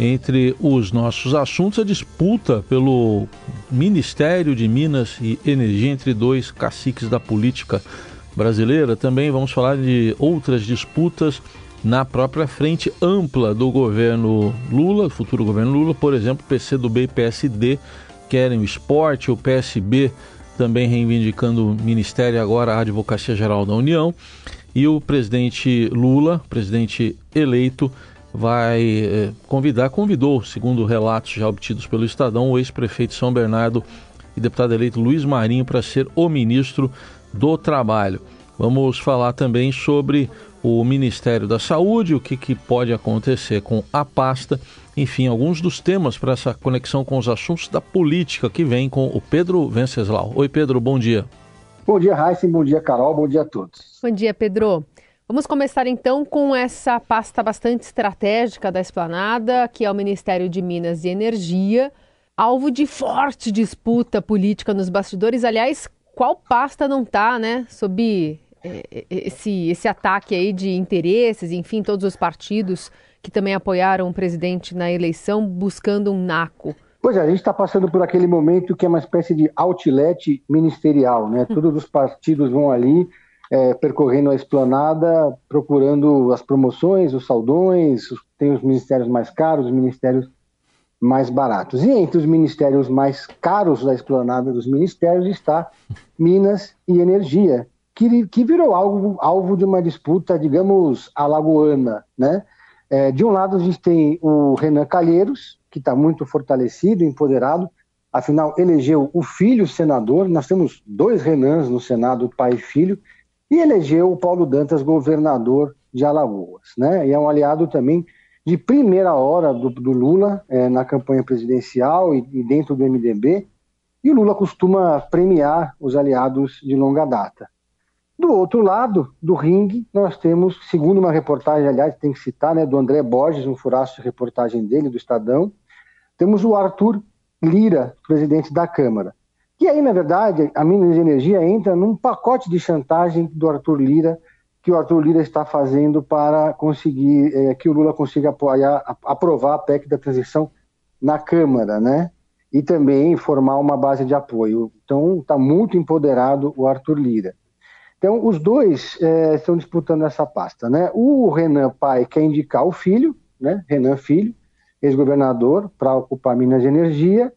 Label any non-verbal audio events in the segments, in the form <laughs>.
entre os nossos assuntos a disputa pelo Ministério de Minas e Energia entre dois caciques da política brasileira. Também vamos falar de outras disputas na própria frente ampla do governo Lula, futuro governo Lula, por exemplo, PCdoB e PSD querem o esporte, o PSB também reivindicando o Ministério agora a Advocacia Geral da União e o presidente Lula, presidente eleito, vai eh, convidar, convidou, segundo relatos já obtidos pelo Estadão, o ex-prefeito São Bernardo e deputado eleito Luiz Marinho para ser o ministro do Trabalho. Vamos falar também sobre o Ministério da Saúde, o que, que pode acontecer com a pasta, enfim, alguns dos temas para essa conexão com os assuntos da política que vem com o Pedro Venceslau. Oi, Pedro, bom dia. Bom dia, Raíssa, bom dia, Carol, bom dia a todos. Bom dia, Pedro. Vamos começar então com essa pasta bastante estratégica da Esplanada, que é o Ministério de Minas e Energia, alvo de forte disputa política nos bastidores. Aliás, qual pasta não está, né, sob eh, esse, esse ataque aí de interesses, enfim, todos os partidos que também apoiaram o presidente na eleição buscando um naco. Pois é, a gente está passando por aquele momento que é uma espécie de outlet ministerial, né? <laughs> Todos os partidos vão ali é, percorrendo a esplanada, procurando as promoções, os saldões, tem os ministérios mais caros, os ministérios mais baratos. E entre os ministérios mais caros da esplanada dos ministérios está Minas e Energia, que, que virou alvo, alvo de uma disputa, digamos, alagoana. Né? É, de um lado, a gente tem o Renan Calheiros, que está muito fortalecido, empoderado, afinal, elegeu o filho senador. Nós temos dois Renans no Senado, pai e filho, e elegeu o Paulo Dantas governador de Alagoas. Né? E é um aliado também de primeira hora do, do Lula é, na campanha presidencial e, e, dentro do MDB. E o Lula costuma premiar os aliados de longa data. Do outro lado do ringue, nós temos, segundo uma reportagem, aliás, tem que citar, né, do André Borges, um furaço de reportagem dele, do Estadão, temos o Arthur Lira, presidente da Câmara. E aí, na verdade, a Minas de Energia entra num pacote de chantagem do Arthur Lira, que o Arthur Lira está fazendo para conseguir é, que o Lula consiga apoiar, aprovar a PEC da transição na Câmara, né? E também formar uma base de apoio. Então, está muito empoderado o Arthur Lira. Então, os dois é, estão disputando essa pasta, né? O Renan Pai quer indicar o filho, né? Renan Filho, ex-governador, para ocupar Minas de Energia,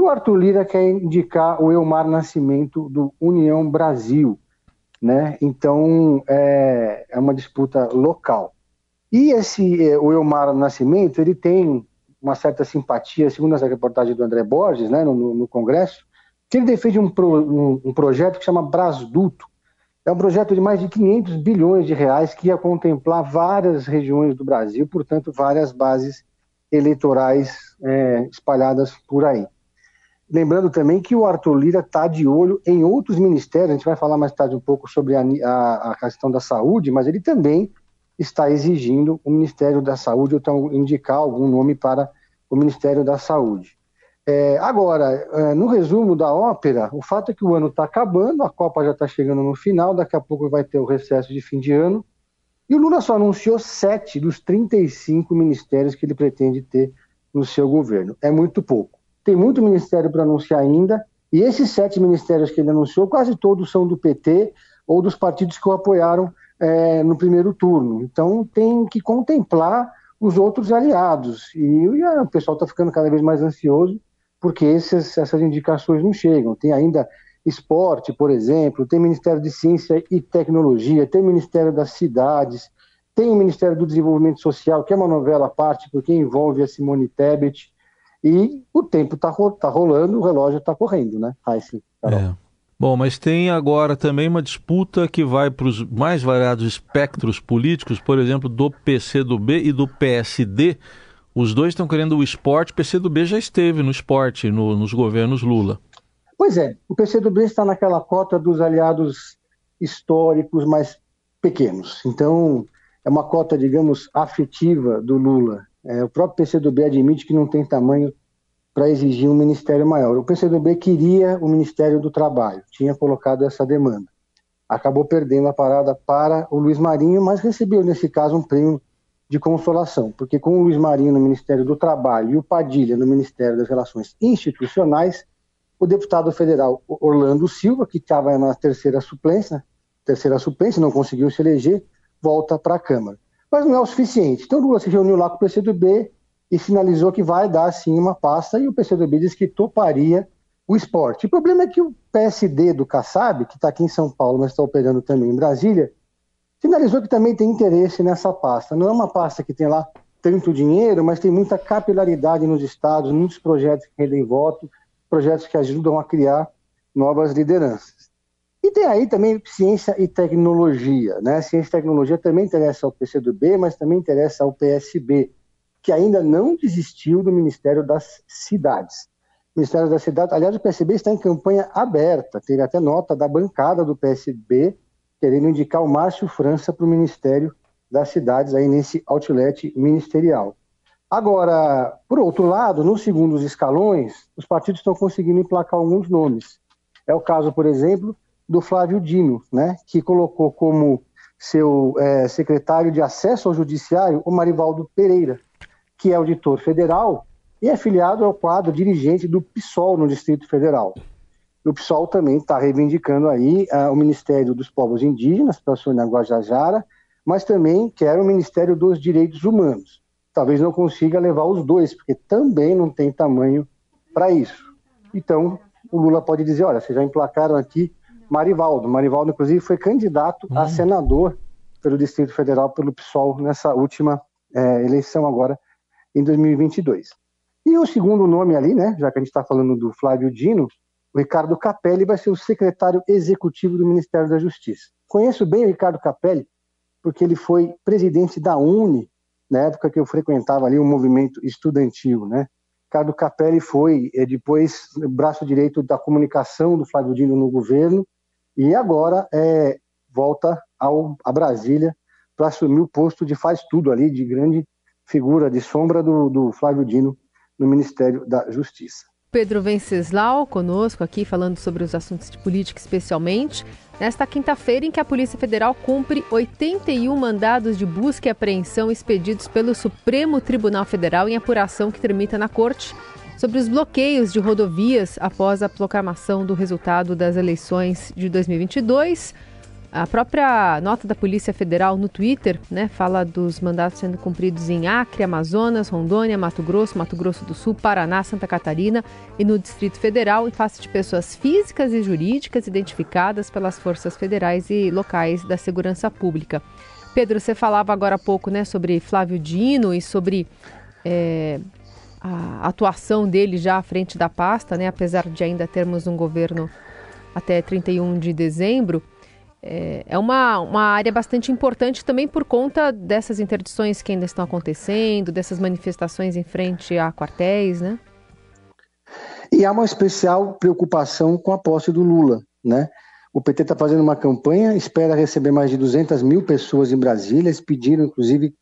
e o Arthur Lira quer indicar o Elmar Nascimento do União Brasil, né? Então é, é uma disputa local. E esse é, o Elmar Nascimento ele tem uma certa simpatia, segundo essa reportagem do André Borges, né, no, no Congresso, que ele defende um, pro, um, um projeto que chama Brasduto. É um projeto de mais de 500 bilhões de reais que ia contemplar várias regiões do Brasil, portanto, várias bases eleitorais é, espalhadas por aí. Lembrando também que o Arthur Lira está de olho em outros ministérios, a gente vai falar mais tarde um pouco sobre a, a, a, questão da saúde, mas ele também está exigindo o Ministério da Saúde, ou então indicar algum nome para o Ministério da Saúde. É, agora, é, no resumo da ópera, o fato é que o ano está acabando, a Copa já está chegando no final, daqui a pouco vai ter o recesso de fim de ano, e o Lula só anunciou sete dos 35 ministérios que ele pretende ter no seu governo. É muito pouco tem muito ministério para anunciar ainda, e esses sete ministérios que ele anunciou, quase todos são do PT ou dos partidos que o apoiaram é, no primeiro turno. Então tem que contemplar os outros aliados. E, e o pessoal está ficando cada vez mais ansioso, porque esses, essas indicações não chegam. Tem ainda esporte, por exemplo, tem Ministério de Ciência e Tecnologia, tem Ministério das Cidades, tem o Ministério do Desenvolvimento Social, que é uma novela à parte, porque envolve a Simone Tebet. E o tempo está tá rolando, o relógio está correndo, né? Heisen, É. Bom, mas tem agora também uma disputa que vai para os mais variados espectros políticos, por exemplo, do PCdoB e do PSD. Os dois estão querendo o esporte. O PCdoB já esteve no esporte, no, nos governos Lula. Pois é, o PCdoB está naquela cota dos aliados históricos mais pequenos. Então, é uma cota, digamos, afetiva do Lula. É, o próprio PCdoB admite que não tem tamanho para exigir um ministério maior. O PCdoB queria o Ministério do Trabalho, tinha colocado essa demanda. Acabou perdendo a parada para o Luiz Marinho, mas recebeu, nesse caso, um prêmio de consolação, porque com o Luiz Marinho no Ministério do Trabalho e o Padilha no Ministério das Relações Institucionais, o deputado federal Orlando Silva, que estava na terceira suplência, terceira suplência, não conseguiu se eleger, volta para a Câmara. Mas não é o suficiente. Então Lula se reuniu lá com o PCdoB e sinalizou que vai dar sim uma pasta e o PCdoB disse que toparia o esporte. O problema é que o PSD do Kassab, que está aqui em São Paulo, mas está operando também em Brasília, sinalizou que também tem interesse nessa pasta. Não é uma pasta que tem lá tanto dinheiro, mas tem muita capilaridade nos estados, muitos projetos que rendem voto, projetos que ajudam a criar novas lideranças. E tem aí também ciência e tecnologia. Né? Ciência e tecnologia também interessa ao PCdoB, mas também interessa ao PSB, que ainda não desistiu do Ministério das Cidades. O Ministério das Cidades, aliás, o PSB está em campanha aberta, teve até nota da bancada do PSB querendo indicar o Márcio França para o Ministério das Cidades, aí nesse outlet ministerial. Agora, por outro lado, nos segundos escalões, os partidos estão conseguindo emplacar alguns nomes. É o caso, por exemplo, do Flávio Dino, né, que colocou como seu é, secretário de acesso ao judiciário o Marivaldo Pereira, que é auditor federal e é filiado ao quadro dirigente do PSOL no Distrito Federal o PSOL também está reivindicando aí uh, o Ministério dos Povos Indígenas, para Sônia Guajajara, mas também quer o Ministério dos Direitos Humanos. Talvez não consiga levar os dois, porque também não tem tamanho para isso. Então, o Lula pode dizer, olha, vocês já emplacaram aqui Marivaldo. Marivaldo, inclusive, foi candidato a hum. senador pelo Distrito Federal, pelo PSOL, nessa última é, eleição agora, em 2022. E o segundo nome ali, né, já que a gente está falando do Flávio Dino, o Ricardo Capelli vai ser o secretário executivo do Ministério da Justiça. Conheço bem o Ricardo Capelli, porque ele foi presidente da UNE, na época que eu frequentava ali o movimento estudantil, né? Ricardo Capelli foi é, depois braço direito da comunicação do Flávio Dino no governo e agora é, volta ao, a Brasília para assumir o posto de faz tudo ali, de grande figura, de sombra do, do Flávio Dino no Ministério da Justiça. Pedro Venceslau conosco aqui falando sobre os assuntos de política especialmente. Nesta quinta-feira em que a Polícia Federal cumpre 81 mandados de busca e apreensão expedidos pelo Supremo Tribunal Federal em apuração que tramita na corte sobre os bloqueios de rodovias após a proclamação do resultado das eleições de 2022. A própria nota da Polícia Federal no Twitter né, fala dos mandatos sendo cumpridos em Acre, Amazonas, Rondônia, Mato Grosso, Mato Grosso do Sul, Paraná, Santa Catarina e no Distrito Federal, em face de pessoas físicas e jurídicas identificadas pelas forças federais e locais da segurança pública. Pedro, você falava agora há pouco né, sobre Flávio Dino e sobre é, a atuação dele já à frente da pasta, né, apesar de ainda termos um governo até 31 de dezembro é, é uma, uma área bastante importante também por conta dessas interdições que ainda estão acontecendo, dessas manifestações em frente a quartéis, né? E há uma especial preocupação com a posse do Lula, né? O PT está fazendo uma campanha, espera receber mais de 200 mil pessoas em Brasília. Eles pediram, inclusive,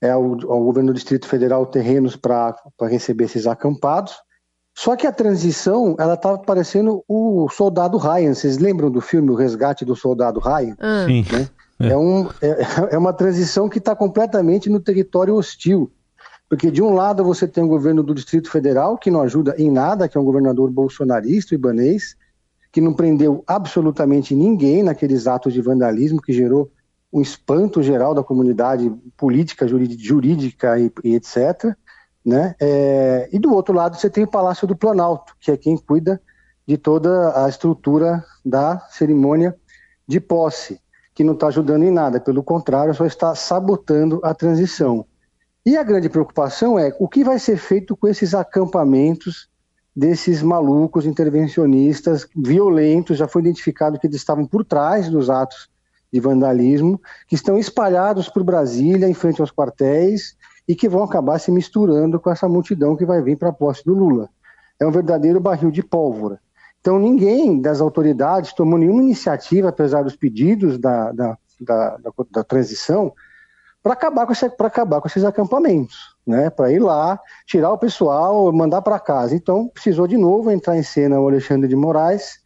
é, ao, ao governo do Distrito Federal terrenos para receber esses acampados. Só que a transição, ela estava parecendo o Soldado Ryan. Vocês lembram do filme O Resgate do Soldado Ryan? Ah. Sim. Né? É. é. um, é, é uma transição que está completamente no território hostil. Porque de um lado você tem o governo do Distrito Federal, que não ajuda em nada, que é um governador bolsonarista, ibanês, que não prendeu absolutamente ninguém naqueles atos de vandalismo que gerou um espanto geral da comunidade política, jurídica e, e etc. Né? É, e do outro lado você tem o Palácio do Planalto, que é quem cuida de toda a estrutura da cerimônia de posse, que não está ajudando em nada, pelo contrário, só está sabotando a transição. E a grande preocupação é o que vai ser feito com esses acampamentos desses malucos intervencionistas violentos, já foi identificado que eles estavam por trás dos atos de vandalismo, que estão espalhados por Brasília, em frente aos quartéis, e que vão acabar se misturando com essa multidão que vai vir para a posse do Lula. É um verdadeiro barril de pólvora. Então, ninguém das autoridades tomou nenhuma iniciativa, apesar dos pedidos da, da, da, da, da transição, para acabar, com acabar com esses acampamentos, né? para ir lá, tirar o pessoal, mandar para casa. Então, precisou de novo entrar em cena o Alexandre de Moraes,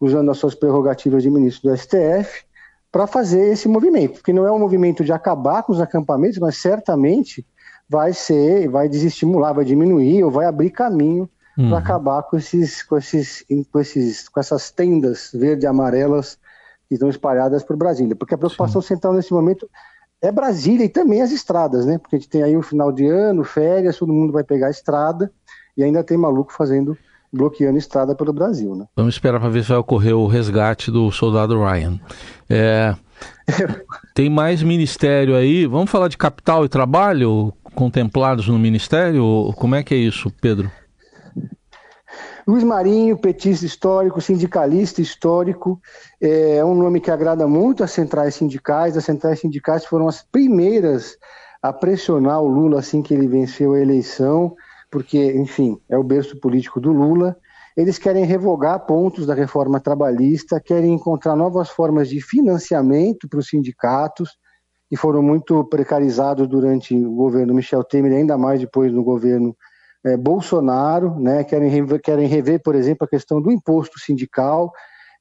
usando as suas prerrogativas de ministro do STF, para fazer esse movimento, porque não é um movimento de acabar com os acampamentos, mas certamente vai ser, vai desestimular, vai diminuir ou vai abrir caminho uhum. para acabar com esses, com esses, com esses, com essas tendas verde e amarelas que estão espalhadas por Brasília, porque a preocupação Sim. central nesse momento é Brasília e também as estradas, né? Porque a gente tem aí um final de ano, férias, todo mundo vai pegar a estrada e ainda tem maluco fazendo bloqueando estrada pelo Brasil, né? Vamos esperar para ver se vai ocorrer o resgate do soldado Ryan. É, <laughs> tem mais ministério aí. Vamos falar de capital e trabalho contemplados no ministério? Como é que é isso, Pedro? Luiz Marinho, petista histórico, sindicalista histórico, é um nome que agrada muito às centrais sindicais. As centrais sindicais foram as primeiras a pressionar o Lula assim que ele venceu a eleição, porque, enfim, é o berço político do Lula. Eles querem revogar pontos da reforma trabalhista, querem encontrar novas formas de financiamento para os sindicatos, que foram muito precarizados durante o governo Michel Temer, ainda mais depois no governo é, Bolsonaro, né, querem, rever, querem rever, por exemplo, a questão do imposto sindical,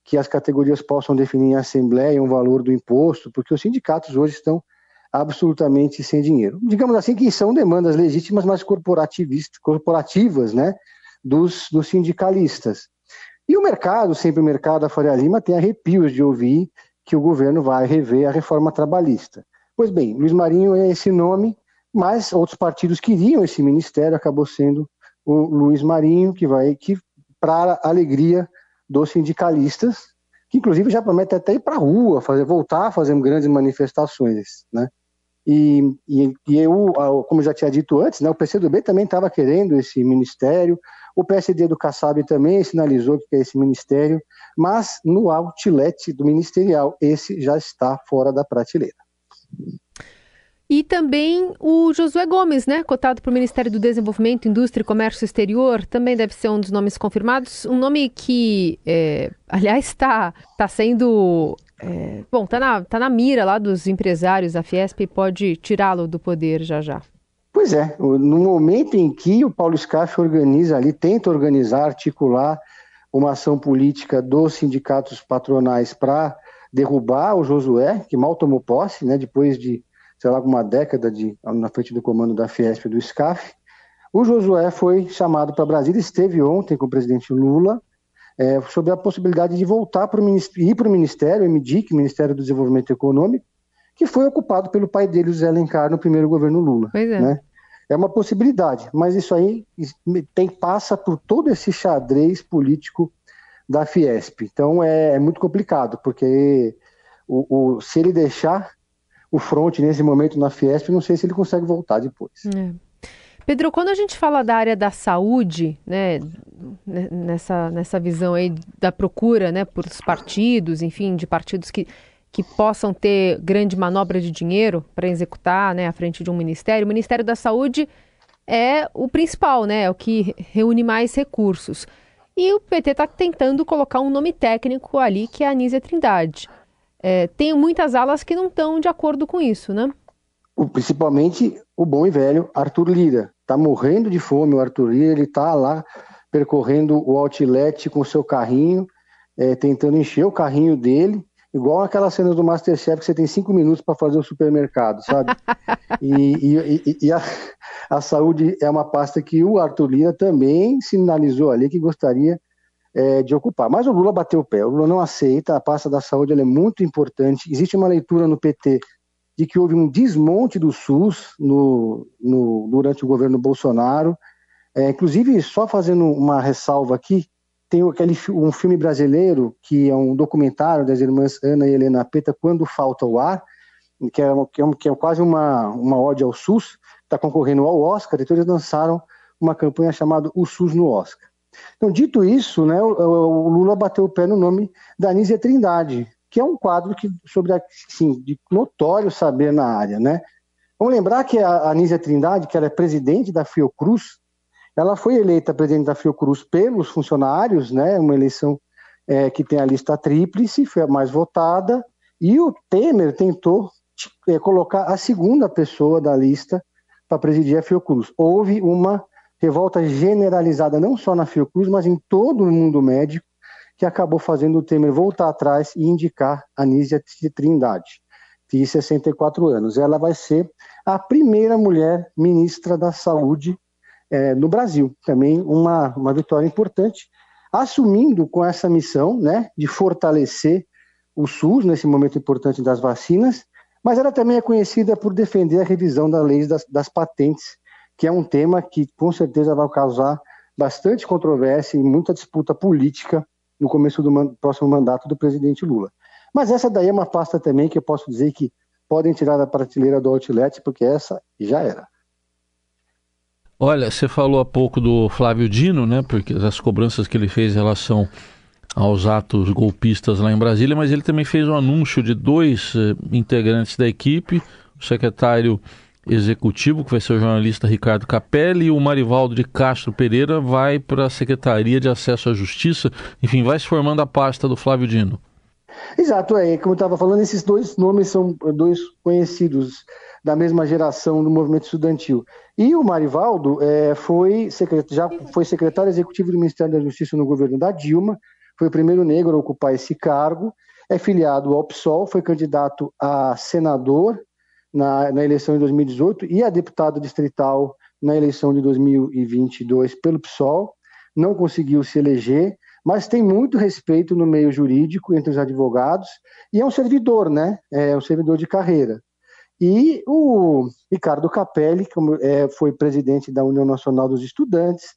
que as categorias possam definir em assembleia um valor do imposto, porque os sindicatos hoje estão absolutamente sem dinheiro. Digamos assim que são demandas legítimas, mas corporativistas, corporativas, né, dos, dos sindicalistas. E o mercado, sempre o mercado da Faria Lima, tem arrepios de ouvir que o governo vai rever a reforma trabalhista. Pois bem, Luiz Marinho é esse nome, mas outros partidos queriam esse ministério, acabou sendo o Luiz Marinho, que vai, que para a alegria dos sindicalistas, que inclusive já promete até ir para a rua, fazer, voltar a fazer grandes manifestações, né? E, e, e eu, como já tinha dito antes, né, o PCdoB também estava querendo esse ministério, o PSD do Kassab também sinalizou que quer esse ministério, mas no outlet do ministerial, esse já está fora da prateleira. E também o Josué Gomes, né, cotado para o Ministério do Desenvolvimento, Indústria e Comércio Exterior, também deve ser um dos nomes confirmados. Um nome que, é, aliás, está tá sendo. É, bom, está na, tá na mira lá dos empresários da Fiesp e pode tirá-lo do poder já já. Pois é, no momento em que o Paulo Scaff organiza ali, tenta organizar, articular uma ação política dos sindicatos patronais para derrubar o Josué, que mal tomou posse, né, depois de sei lá, uma década de, na frente do comando da Fiesp e do SCAF. O Josué foi chamado para Brasília, esteve ontem com o presidente Lula, é, sobre a possibilidade de voltar para o ir para o Ministério, o MDIC, Ministério do Desenvolvimento Econômico, que foi ocupado pelo pai dele, o Zé Alencar, no primeiro governo Lula. Pois é. Né? É uma possibilidade, mas isso aí tem, passa por todo esse xadrez político da Fiesp. Então é, é muito complicado, porque o, o, se ele deixar o front nesse momento na Fiesp, não sei se ele consegue voltar depois. É. Pedro, quando a gente fala da área da saúde, né, nessa, nessa visão aí da procura, né, por partidos, enfim, de partidos que, que possam ter grande manobra de dinheiro para executar, né, à frente de um ministério, o Ministério da Saúde é o principal, né, é o que reúne mais recursos. E o PT está tentando colocar um nome técnico ali, que é a Anísia Trindade. É, tem muitas alas que não estão de acordo com isso, né? Principalmente o bom e velho Arthur Lira. Está morrendo de fome o Arthur Lira, ele está lá percorrendo o outlet com o seu carrinho, é, tentando encher o carrinho dele, igual aquela cena do Masterchef que você tem cinco minutos para fazer o supermercado, sabe? <laughs> e, e, e a, a, saúde é uma pasta que o Arthur Lira também sinalizou ali que gostaria é, de ocupar. Mas o Lula bateu o pé, o Lula não aceita, a pasta da saúde é muito importante. Existe uma leitura no PT de que houve um desmonte do SUS no, no, durante o governo Bolsonaro. É, inclusive, só fazendo uma ressalva aqui, tem aquele, um filme brasileiro que é um documentário das irmãs Ana e Helena Peta, Quando Falta o Ar, que é, que é, que é quase uma, uma ode ao SUS, está concorrendo ao Oscar, então eles lançaram uma campanha chamada O SUS no Oscar. Então, dito isso, né, o, Lula bateu o pé no nome da Anísia Trindade, que é um quadro que, sobre assim, de notório saber na área. Né? Vamos lembrar que a Anísia Trindade, que era é presidente da Fiocruz, ela foi eleita presidente da Fiocruz pelos funcionários, né, uma eleição é, que tem a lista tríplice, foi a mais votada, e o Temer tentou é, colocar a segunda pessoa da lista para presidir a Fiocruz. Houve uma revolta generalizada não só na Fiocruz, mas em todo o mundo médico, que acabou fazendo o Temer voltar atrás e indicar a Nízia Trindade, de 64 anos. Ela vai ser a primeira mulher ministra da Saúde é, no Brasil. Também uma, uma vitória importante, assumindo com essa missão né, de fortalecer o SUS nesse momento importante das vacinas, mas ela também é conhecida por defender a revisão da lei das, das patentes, que é um tema que com certeza vai causar bastante controvérsia e muita disputa política no começo do man próximo mandato do presidente Lula. Mas essa daí é uma pasta também que eu posso dizer que podem tirar da prateleira do Outlet, porque essa já era. Olha, você falou há pouco do Flávio Dino, né? Porque as cobranças que ele fez em relação aos atos golpistas lá em Brasília, mas ele também fez um anúncio de dois eh, integrantes da equipe, o secretário executivo, que vai ser o jornalista Ricardo Capelli, e o Marivaldo de Castro Pereira vai para a Secretaria de Acesso à Justiça. Enfim, vai se formando a pasta do Flávio Dino. Exato, é. Como eu estava falando, esses dois nomes são dois conhecidos da mesma geração do movimento estudantil. E o Marivaldo é, foi já foi secretário executivo do Ministério da Justiça no governo da Dilma, foi o primeiro negro a ocupar esse cargo, é filiado ao PSOL, foi candidato a senador na, na eleição de 2018 e a deputado distrital na eleição de 2022 pelo PSOL, não conseguiu se eleger, mas tem muito respeito no meio jurídico entre os advogados e é um servidor, né? É um servidor de carreira. E o Ricardo Capelli, que é, foi presidente da União Nacional dos Estudantes,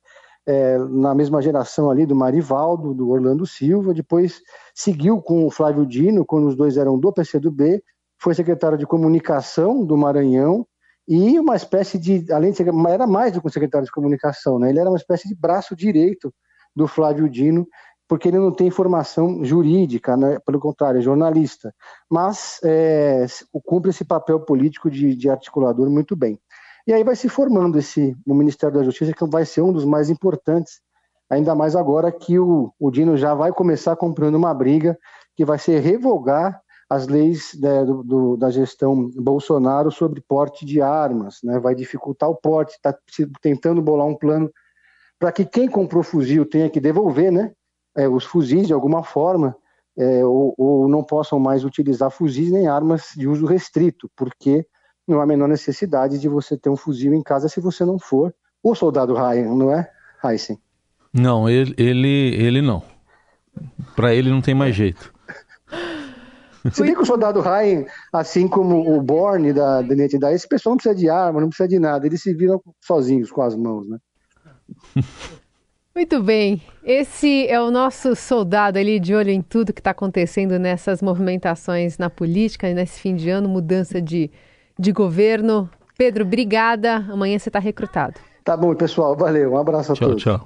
é, na mesma geração ali do Marivaldo, do Orlando Silva, depois seguiu com o Flávio Dino, quando os dois eram do PCdoB, foi secretário de comunicação do Maranhão e uma espécie de, além de era mais do que um secretário de comunicação, né? ele era uma espécie de braço direito do Flávio Dino, porque ele não tem formação jurídica, né? pelo contrário, é jornalista, mas é, cumpre esse papel político de, de articulador muito bem. E aí vai se formando esse o Ministério da Justiça, que vai ser um dos mais importantes, ainda mais agora que o, o Dino já vai começar comprando uma briga que vai ser revogar as leis né, do, do, da gestão Bolsonaro sobre porte de armas, né, vai dificultar o porte, está tentando bolar um plano para que quem comprou fuzil tenha que devolver né, é, os fuzis de alguma forma, é, ou, ou, não possam mais utilizar fuzis nem armas de uso restrito, porque não há a menor necessidade de você ter um fuzil em casa se você não for o soldado Ryan, não é, Heisen? Não, ele, ele, ele não. Para ele não tem mais jeito. Se bem que o soldado Ryan, assim como o Borne da, da identidade, esse pessoal não precisa de arma, não precisa de nada, eles se viram sozinhos com as mãos, né? Muito bem, esse é o nosso soldado ali de olho em tudo que está acontecendo nessas movimentações na política, nesse fim de ano, mudança de de governo. Pedro, obrigada. Amanhã você está recrutado. Tá bom, pessoal. Valeu. Um abraço a tchau, todos. Tchau, tchau.